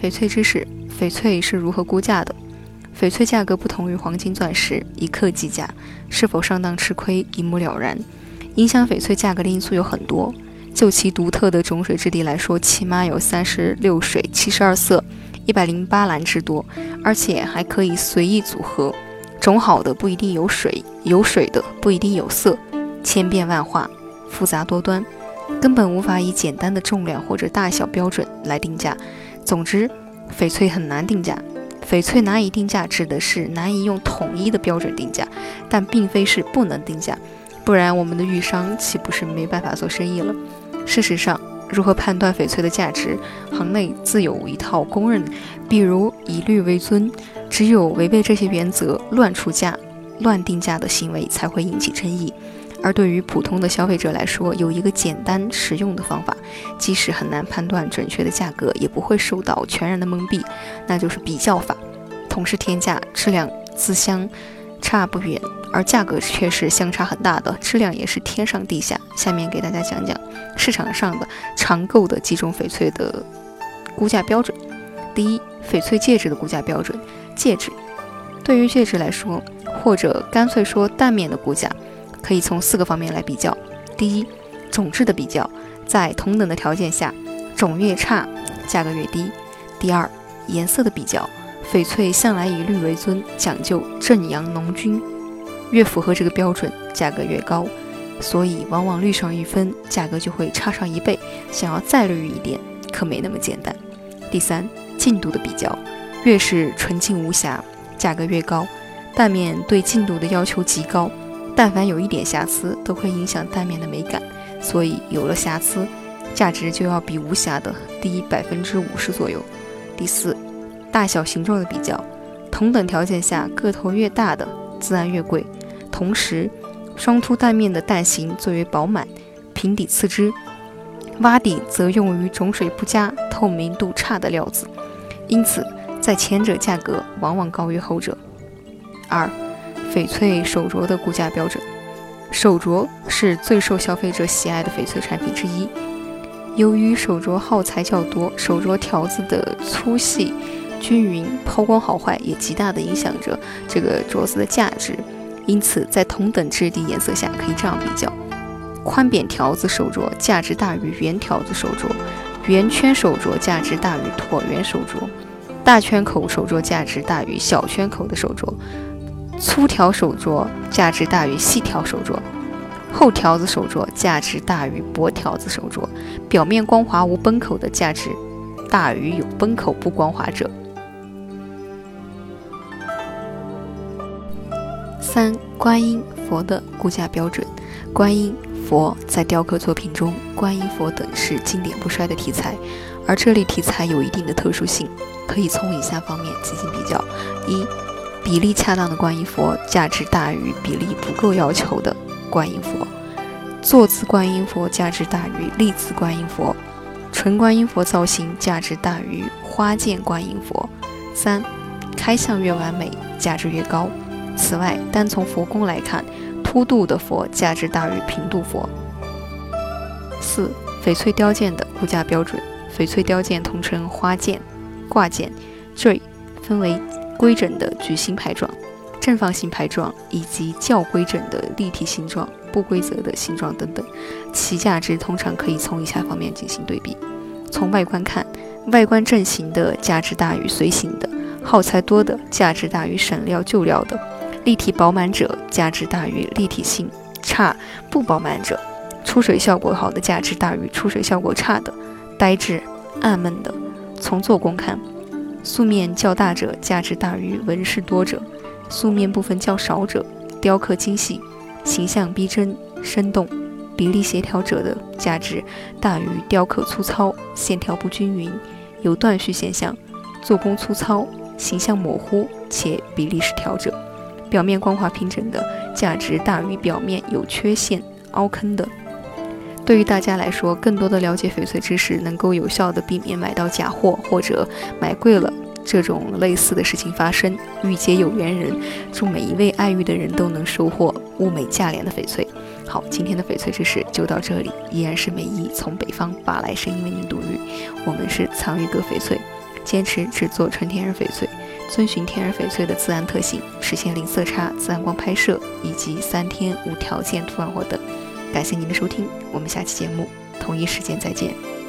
翡翠知识：翡翠是如何估价的？翡翠价格不同于黄金、钻石，一克计价，是否上当吃亏一目了然。影响翡翠价格的因素有很多，就其独特的种水质地来说，起码有三十六水、七十二色、一百零八蓝之多，而且还可以随意组合。种好的不一定有水，有水的不一定有色，千变万化，复杂多端，根本无法以简单的重量或者大小标准来定价。总之，翡翠很难定价。翡翠难以定价，指的是难以用统一的标准定价，但并非是不能定价。不然，我们的玉商岂不是没办法做生意了？事实上，如何判断翡翠的价值，行内自有一套公认，比如以律为尊。只有违背这些原则、乱出价、乱定价的行为，才会引起争议。而对于普通的消费者来说，有一个简单实用的方法，即使很难判断准确的价格，也不会受到全然的蒙蔽，那就是比较法。同是天价，质量自相差不远，而价格却是相差很大的，质量也是天上地下。下面给大家讲讲市场上的常购的几种翡翠的估价标准。第一，翡翠戒指的估价标准。戒指，对于戒指来说，或者干脆说蛋面的估价，可以从四个方面来比较。第一，种质的比较，在同等的条件下，种越差，价格越低。第二，颜色的比较，翡翠向来以绿为尊，讲究正阳浓均，越符合这个标准，价格越高。所以往往绿上一分，价格就会差上一倍。想要再绿一点，可没那么简单。第三，净度的比较。越是纯净无瑕，价格越高。蛋面对净度的要求极高，但凡有一点瑕疵，都会影响蛋面的美感。所以有了瑕疵，价值就要比无瑕的低百分之五十左右。第四，大小形状的比较，同等条件下，个头越大的自然越贵。同时，双凸蛋面的蛋形最为饱满，平底次之，洼底则用于种水不佳、透明度差的料子，因此。在前者价格往往高于后者。二，翡翠手镯的估价标准。手镯是最受消费者喜爱的翡翠产品之一。由于手镯耗材较多，手镯条子的粗细均匀、抛光好坏也极大的影响着这个镯子的价值。因此，在同等质地、颜色下，可以这样比较：宽扁条子手镯价值大于圆条子手镯，圆圈手镯价值大于椭圆手镯。大圈口手镯价值大于小圈口的手镯，粗条手镯价值大于细条手镯，厚条子手镯价值大于薄条子手镯，表面光滑无崩口的价值大于有崩口不光滑者。三、观音佛的估价标准。观音佛在雕刻作品中，观音佛等是经典不衰的题材，而这类题材有一定的特殊性。可以从以下方面进行比较：一、比例恰当的观音佛价值大于比例不够要求的观音佛；坐姿观音佛价值大于立姿观音佛；纯观音佛造型价值大于花剑观音佛。三、开相越完美，价值越高。此外，单从佛宫来看，凸度的佛价值大于平度佛。四、翡翠雕件的估价标准：翡翠雕件统称花件。挂件、坠分为规整的矩形排状、正方形排状以及较规整的立体形状、不规则的形状等等，其价值通常可以从以下方面进行对比：从外观看，外观正形的价值大于随形的，耗材多的价值大于省料旧料的，立体饱满者价值大于立体性差不饱满者，出水效果好的价值大于出水效果差的，呆滞暗闷的。从做工看，素面较大者价值大于纹饰多者，素面部分较少者，雕刻精细、形象逼真、生动、比例协调者的价值大于雕刻粗糙、线条不均匀、有断续现象、做工粗糙、形象模糊且比例失调者，表面光滑平整的价值大于表面有缺陷、凹坑的。对于大家来说，更多的了解翡翠知识，能够有效的避免买到假货或者买贵了。这种类似的事情发生，遇见有缘人，祝每一位爱玉的人都能收获物美价廉的翡翠。好，今天的翡翠知识就到这里，依然是美意从北方发来声音为您读玉。我们是藏玉阁翡翠，坚持只做纯天然翡翠，遵循天然翡翠的自然特性，实现零色差、自然光拍摄以及三天无条件退换货等。感谢您的收听我们下期节目同一时间再见。